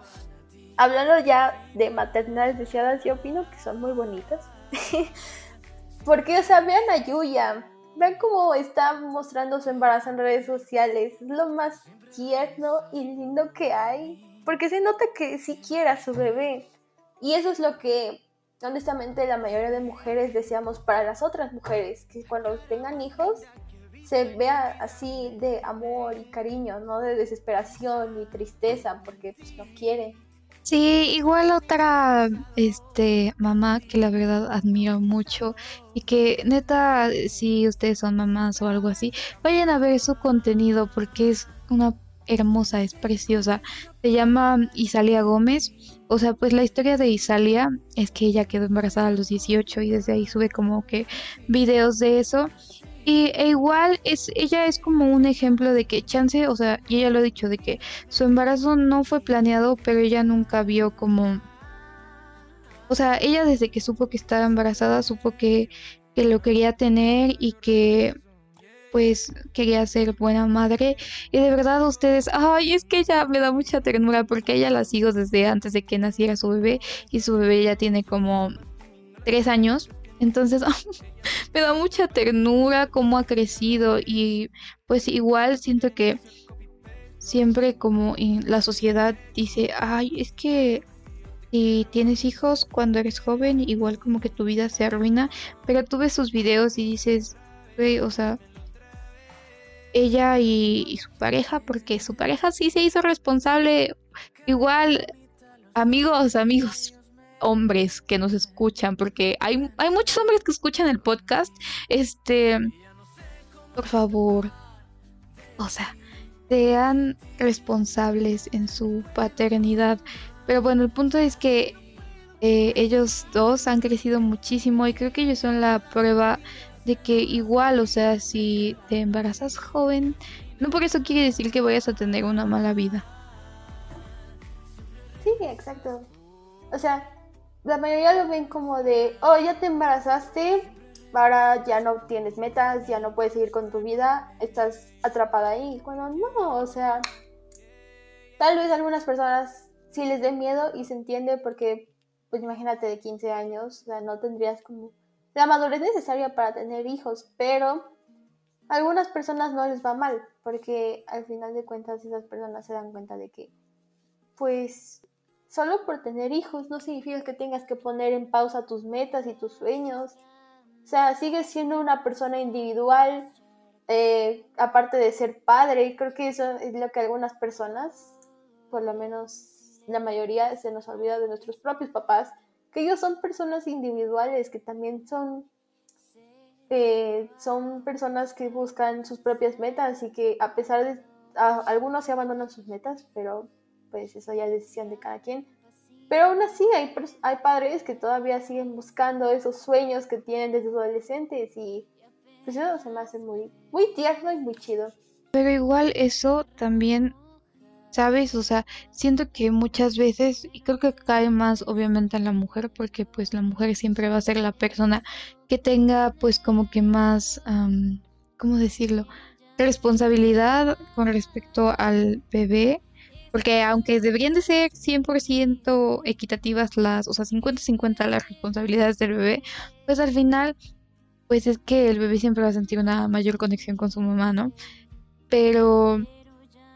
hablando ya de maternidades deseadas, yo opino que son muy bonitas. Porque, o sea, vean a Yuya, vean cómo está mostrando su embarazo en redes sociales, es lo más tierno y lindo que hay porque se nota que sí quiere a su bebé. Y eso es lo que, honestamente, la mayoría de mujeres deseamos para las otras mujeres, que cuando tengan hijos se vea así de amor y cariño, no de desesperación ni tristeza, porque pues no quiere. Sí, igual otra este mamá que la verdad admiro mucho y que neta si ustedes son mamás o algo así, vayan a ver su contenido porque es una hermosa, es preciosa. Se llama Isalia Gómez. O sea, pues la historia de Isalia es que ella quedó embarazada a los 18 y desde ahí sube como que videos de eso. Y e igual es, ella es como un ejemplo de que chance, o sea, y ella lo ha dicho, de que su embarazo no fue planeado, pero ella nunca vio como... O sea, ella desde que supo que estaba embarazada, supo que, que lo quería tener y que pues quería ser buena madre y de verdad ustedes, ay, es que ella me da mucha ternura porque ella la sigo desde antes de que naciera su bebé y su bebé ya tiene como tres años, entonces me da mucha ternura cómo ha crecido y pues igual siento que siempre como en la sociedad dice, ay, es que si tienes hijos cuando eres joven, igual como que tu vida se arruina, pero tú ves sus videos y dices, o sea, ella y, su pareja, porque su pareja sí se hizo responsable. Igual, amigos, amigos, hombres que nos escuchan, porque hay, hay muchos hombres que escuchan el podcast. Este, por favor, o sea, sean responsables en su paternidad. Pero bueno, el punto es que eh, ellos dos han crecido muchísimo y creo que ellos son la prueba de que igual, o sea, si te embarazas joven, no por eso quiere decir que vayas a tener una mala vida. Sí, exacto. O sea, la mayoría lo ven como de, oh, ya te embarazaste, ahora ya no tienes metas, ya no puedes seguir con tu vida, estás atrapada ahí. Cuando no, o sea, tal vez algunas personas sí les dé miedo y se entiende porque, pues imagínate de 15 años, o sea, no tendrías como la madurez necesaria para tener hijos, pero a algunas personas no les va mal, porque al final de cuentas esas personas se dan cuenta de que, pues, solo por tener hijos no significa que tengas que poner en pausa tus metas y tus sueños. O sea, sigues siendo una persona individual, eh, aparte de ser padre, y creo que eso es lo que algunas personas, por lo menos la mayoría, se nos olvida de nuestros propios papás, que ellos son personas individuales, que también son, eh, son personas que buscan sus propias metas y que a pesar de, algunos se abandonan sus metas, pero pues eso ya es decisión de cada quien. Pero aún así hay, hay padres que todavía siguen buscando esos sueños que tienen desde adolescentes y pues eso se me hace muy, muy tierno y muy chido. Pero igual eso también, ¿sabes? O sea, siento que muchas veces, y creo que cae más obviamente en la mujer, porque pues la mujer siempre va a ser la persona que tenga pues como que más, ¿cómo decirlo? Responsabilidad con respecto al bebé porque aunque deberían de ser 100% equitativas las, o sea, 50-50 las responsabilidades del bebé, pues al final, pues es que el bebé siempre va a sentir una mayor conexión con su mamá, ¿no? Pero,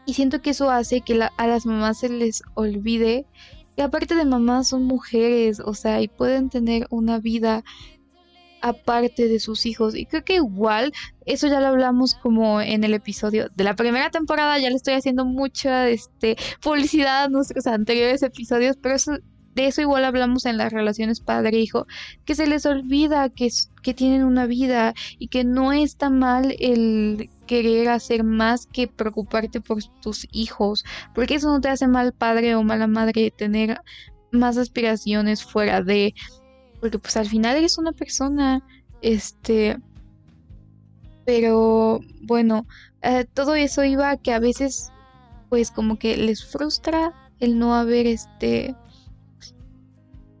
y siento que eso hace que a las mamás se les olvide que aparte de mamás son mujeres, o sea, y pueden tener una vida aparte de sus hijos. Y creo que igual, eso ya lo hablamos como en el episodio de la primera temporada, ya le estoy haciendo mucha este, publicidad a nuestros anteriores episodios, pero eso, de eso igual hablamos en las relaciones padre-hijo, que se les olvida que, que tienen una vida y que no está mal el querer hacer más que preocuparte por tus hijos, porque eso no te hace mal padre o mala madre tener más aspiraciones fuera de porque pues al final eres una persona, este, pero bueno, eh, todo eso iba a que a veces pues como que les frustra el no haber este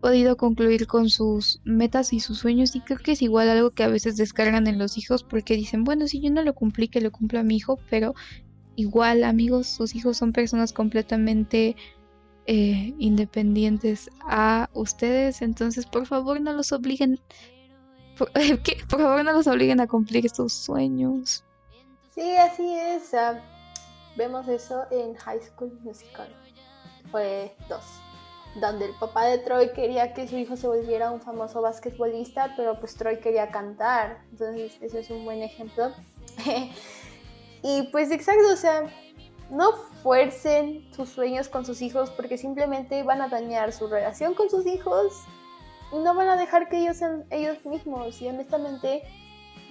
podido concluir con sus metas y sus sueños y creo que es igual algo que a veces descargan en los hijos porque dicen, bueno, si yo no lo cumplí, que lo cumpla mi hijo, pero igual amigos, sus hijos son personas completamente eh, independientes a ustedes. Entonces, por favor, no los obliguen. Por, favor, no los obliguen a cumplir estos sueños. Sí, así es. Ah, vemos eso en High School Musical. Fue dos. Donde el papá de Troy quería que su hijo se volviera un famoso basquetbolista, pero pues Troy quería cantar. Entonces, eso es un buen ejemplo. y pues exacto, o sea, no fuercen sus sueños con sus hijos porque simplemente van a dañar su relación con sus hijos y no van a dejar que ellos sean ellos mismos. Y honestamente,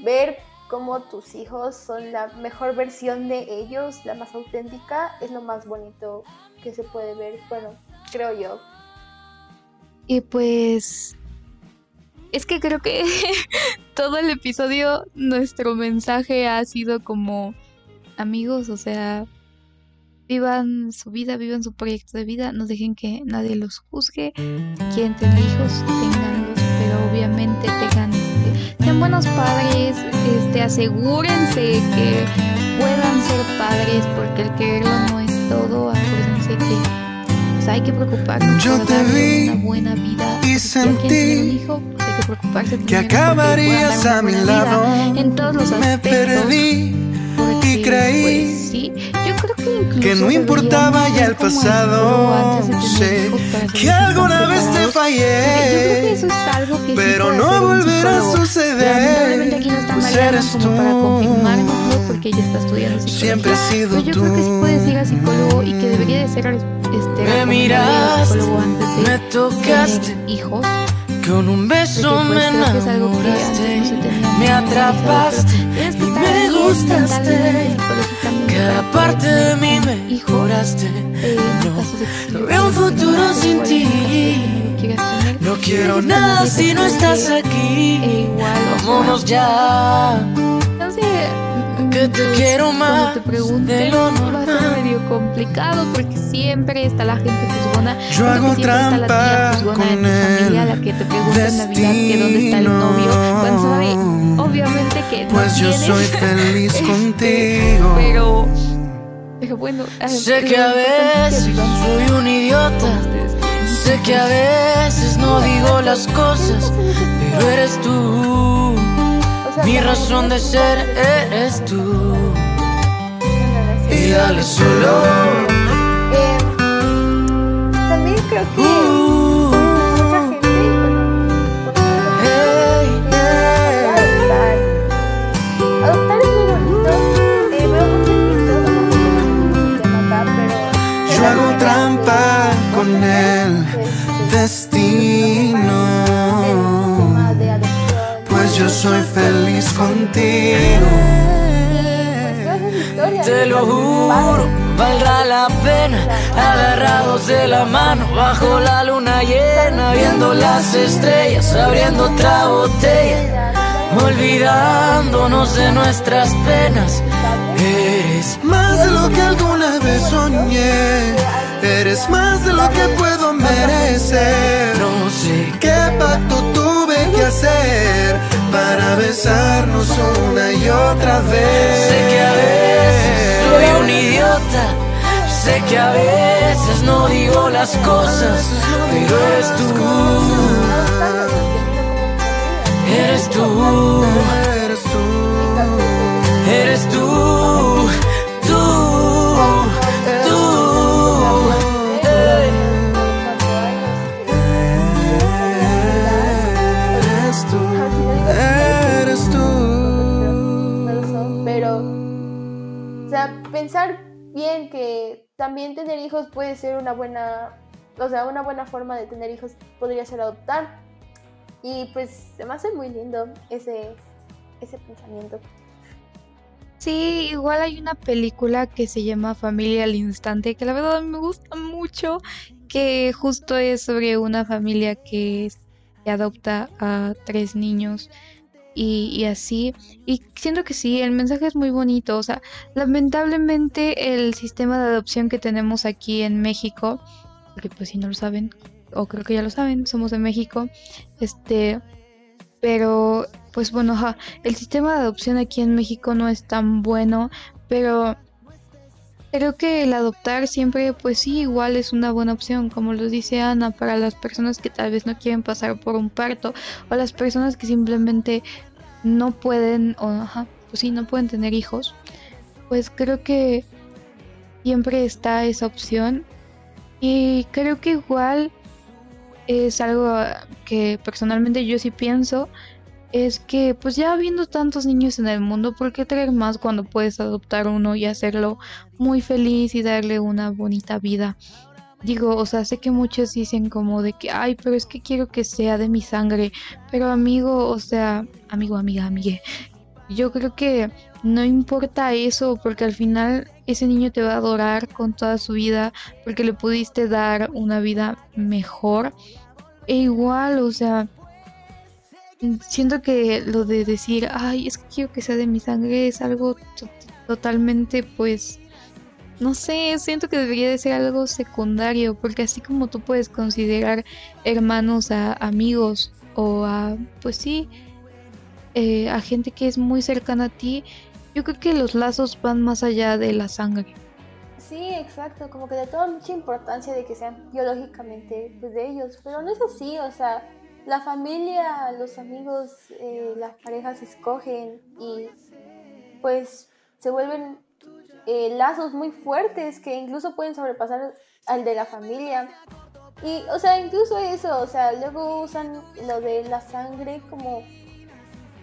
ver cómo tus hijos son la mejor versión de ellos, la más auténtica, es lo más bonito que se puede ver, bueno, creo yo. Y pues es que creo que todo el episodio nuestro mensaje ha sido como amigos, o sea, vivan su vida, vivan su proyecto de vida, no dejen que nadie los juzgue. Quieren tener hijos, tenganlos, pero obviamente tengan, sean buenos padres, este, asegúrense que puedan ser padres, porque el quererlo no es todo. Acuérdense que pues, hay que preocuparse por darle una buena vida. Y sentí hijo, pues, hay que preocuparse que acabarías a mi lado. En todos los. Me perdí y creí. Pues, sí, que no importaba ya el pasado. Sé que alguna vez te fallé, pero no volverá a suceder. Pues eres tú. porque ella está estudiando Siempre he sido yo tú. creo que sí puedes ir a psicólogo y que debería de ser este, me miraste, me tocaste, hijos. Con un beso pues, me enamoraste, me atrapaste y me gustaste. cada parte de mí me juraste. No, no veo un futuro sin ti. No quiero nada si no estás aquí. Vámonos ya. Que te quiero más te de lo normal. Va a ser medio complicado porque siempre está la gente juzgona. Yo hago trampa con el la que te pregunta en Navidad que dónde está el novio. Cuando sabe, obviamente que no Pues yo soy feliz este, contigo. Pero, pero bueno. Sé que a veces soy un idiota. Sé que a veces no digo las cosas, pero eres tú. Mi razón de ser eres tú. Y dale solo. Eh, también creo que uh, mucha gente, hey, adoptar. Adoptar es muy bonito. Eh, veo mucho en acá, pero. Yo hago trampa con el destino yo soy feliz contigo. Te lo juro, valdrá la pena, agarrados de la mano, bajo la luna llena, viendo las estrellas, abriendo otra botella, olvidándonos de nuestras penas. Eres más de lo que alguna vez soñé, eres más de lo que puedo merecer. No sé qué pacto tuve que hacer para besarnos una y otra vez. Sé que a veces soy un idiota, sé que a veces no digo las cosas, pero eres tú. Eres tú. Eres tú. Eres tú. Pensar bien que también tener hijos puede ser una buena, o sea, una buena forma de tener hijos podría ser adoptar. Y pues se me hace muy lindo ese, ese pensamiento. Sí, igual hay una película que se llama Familia al Instante, que la verdad me gusta mucho, que justo es sobre una familia que, que adopta a tres niños y, así. Y siento que sí, el mensaje es muy bonito. O sea, lamentablemente el sistema de adopción que tenemos aquí en México, porque pues si no lo saben, o creo que ya lo saben, somos de México, este, pero pues bueno, el sistema de adopción aquí en México no es tan bueno, pero creo que el adoptar siempre, pues sí, igual es una buena opción, como lo dice Ana, para las personas que tal vez no quieren pasar por un parto o las personas que simplemente no pueden, o ajá, pues sí, no pueden tener hijos, pues creo que siempre está esa opción. Y creo que igual es algo que personalmente yo sí pienso, es que pues ya habiendo tantos niños en el mundo, ¿por qué traer más cuando puedes adoptar uno y hacerlo muy feliz y darle una bonita vida? Digo, o sea, sé que muchos dicen como de que, ay, pero es que quiero que sea de mi sangre. Pero amigo, o sea, amigo, amiga, amigue. Yo creo que no importa eso porque al final ese niño te va a adorar con toda su vida porque le pudiste dar una vida mejor. E igual, o sea, siento que lo de decir, ay, es que quiero que sea de mi sangre es algo totalmente pues no sé, siento que debería de ser algo secundario, porque así como tú puedes considerar hermanos a amigos o a, pues sí, eh, a gente que es muy cercana a ti, yo creo que los lazos van más allá de la sangre. Sí, exacto, como que de toda mucha importancia de que sean biológicamente pues, de ellos, pero no es así, o sea, la familia, los amigos, eh, las parejas escogen y pues se vuelven eh, lazos muy fuertes que incluso pueden sobrepasar al de la familia. Y, o sea, incluso eso, o sea, luego usan lo de la sangre como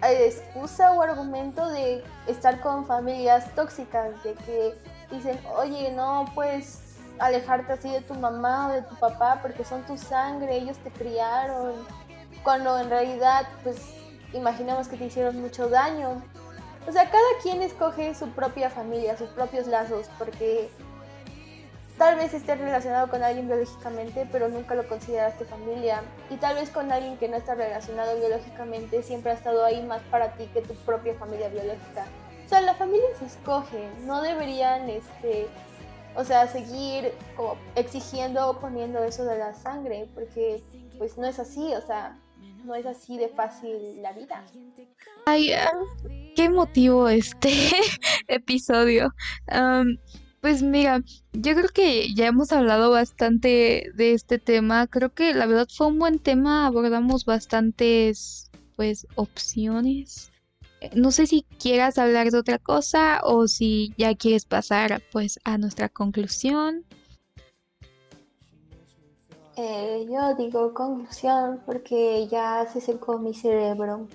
eh, excusa o argumento de estar con familias tóxicas, de que dicen, oye, no puedes alejarte así de tu mamá o de tu papá porque son tu sangre, ellos te criaron, cuando en realidad, pues, imaginamos que te hicieron mucho daño. o sea, cada quien escoge su propia familia, sus propios lazos, porque tal vez estés relacionado con alguien biológicamente, pero nunca lo consideraste familia. Y tal vez con alguien que no está relacionado biológicamente siempre ha estado ahí más para ti que tu propia familia biológica. O sea, la familia se escoge, no deberían, este, o sea, seguir como exigiendo o poniendo eso de la sangre, porque pues no es así, o sea, no es así de fácil la vida. Ay, ah, qué motivo este episodio. pues mira, yo creo que ya hemos hablado bastante de este tema. Creo que la verdad fue un buen tema. Abordamos bastantes, pues, opciones. No sé si quieras hablar de otra cosa o si ya quieres pasar, pues, a nuestra conclusión. Eh, yo digo conclusión porque ya se secó mi cerebro.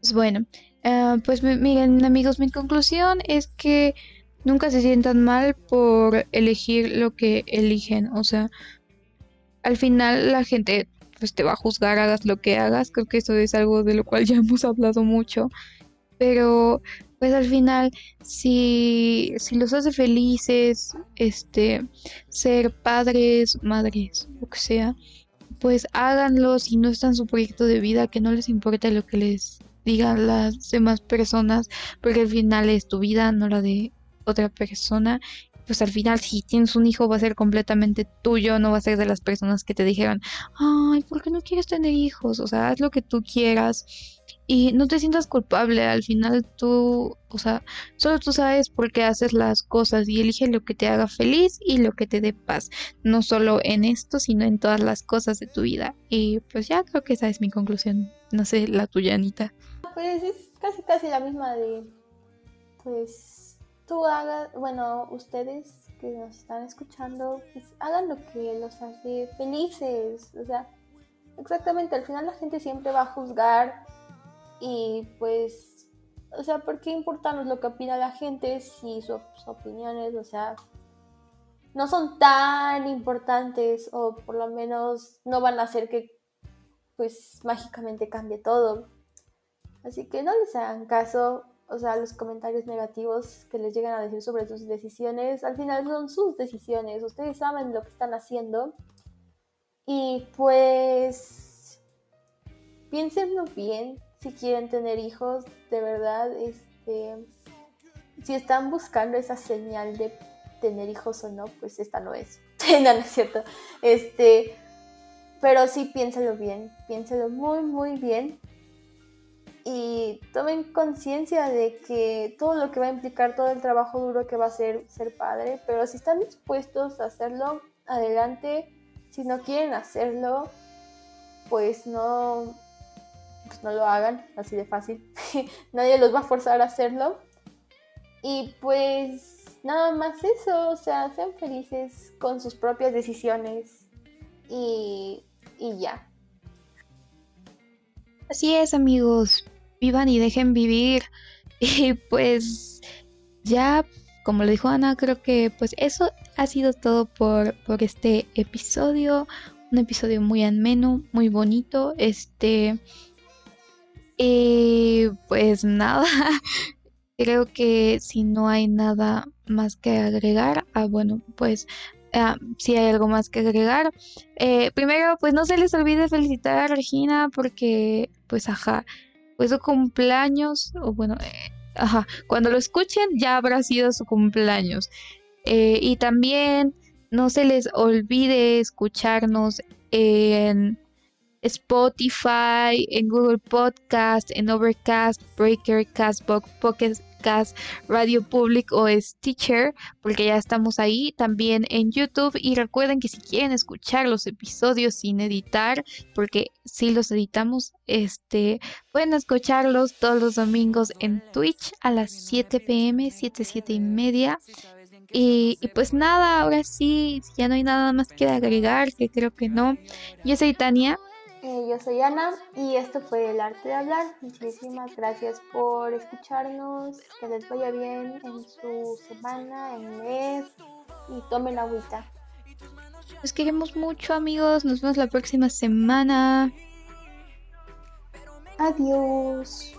Pues bueno, ah, pues miren amigos, mi conclusión es que nunca se sientan mal por elegir lo que eligen. O sea, al final la gente pues te va a juzgar, hagas lo que hagas. Creo que eso es algo de lo cual ya hemos hablado mucho. Pero pues al final, si, si los hace felices, este, ser padres, madres, lo que sea, pues háganlo si no está en su proyecto de vida, que no les importe lo que les digan las demás personas, porque al final es tu vida, no la de otra persona. Pues al final, si tienes un hijo, va a ser completamente tuyo, no va a ser de las personas que te dijeron, ay, ¿por qué no quieres tener hijos? O sea, haz lo que tú quieras y no te sientas culpable, al final tú, o sea, solo tú sabes por qué haces las cosas y elige lo que te haga feliz y lo que te dé paz, no solo en esto, sino en todas las cosas de tu vida. Y pues ya creo que esa es mi conclusión, no sé, la tuya, Anita. Pues es casi casi la misma de, pues tú hagas, bueno, ustedes que nos están escuchando, pues hagan lo que los hace felices, o sea, exactamente, al final la gente siempre va a juzgar y pues, o sea, ¿por qué importarnos lo que opina la gente si sus opiniones, o sea, no son tan importantes o por lo menos no van a hacer que pues mágicamente cambie todo? Así que no les hagan caso, o sea, los comentarios negativos que les llegan a decir sobre sus decisiones, al final son sus decisiones, ustedes saben lo que están haciendo. Y pues piénsenlo bien, si quieren tener hijos, de verdad, este, si están buscando esa señal de tener hijos o no, pues esta no es. no, es cierto. Este, pero sí piénselo bien, piénselo muy, muy bien. Y tomen conciencia de que todo lo que va a implicar, todo el trabajo duro que va a ser ser padre, pero si están dispuestos a hacerlo, adelante. Si no quieren hacerlo, pues no, pues, no lo hagan, así de fácil. Nadie los va a forzar a hacerlo. Y pues nada más eso, o sea, sean felices con sus propias decisiones y, y ya. Así es, amigos. Vivan y dejen vivir. Y pues ya, como lo dijo Ana, creo que pues eso ha sido todo por, por este episodio. Un episodio muy ameno, muy bonito. Este pues nada, creo que si no hay nada más que agregar, ah, bueno, pues ah, si hay algo más que agregar. Eh, primero, pues no se les olvide felicitar a Regina porque, pues, ajá, pues su cumpleaños, o bueno, eh, ajá, cuando lo escuchen ya habrá sido su cumpleaños. Eh, y también no se les olvide escucharnos en Spotify, en Google Podcast, en Overcast, Breaker, Castbox, Pocket Cast, Radio Public o Stitcher, porque ya estamos ahí, también en YouTube. Y recuerden que si quieren escuchar los episodios sin editar, porque si los editamos, este, pueden escucharlos todos los domingos en Twitch a las 7 pm, 7, 7 y media. Y, y, pues nada, ahora sí, ya no hay nada más que agregar, que creo que no. Yo soy Tania. Eh, yo soy Ana y esto fue El Arte de Hablar. Muchísimas gracias por escucharnos. Que les vaya bien en su semana, en mes y tomen agüita. Los queremos mucho amigos. Nos vemos la próxima semana. Adiós.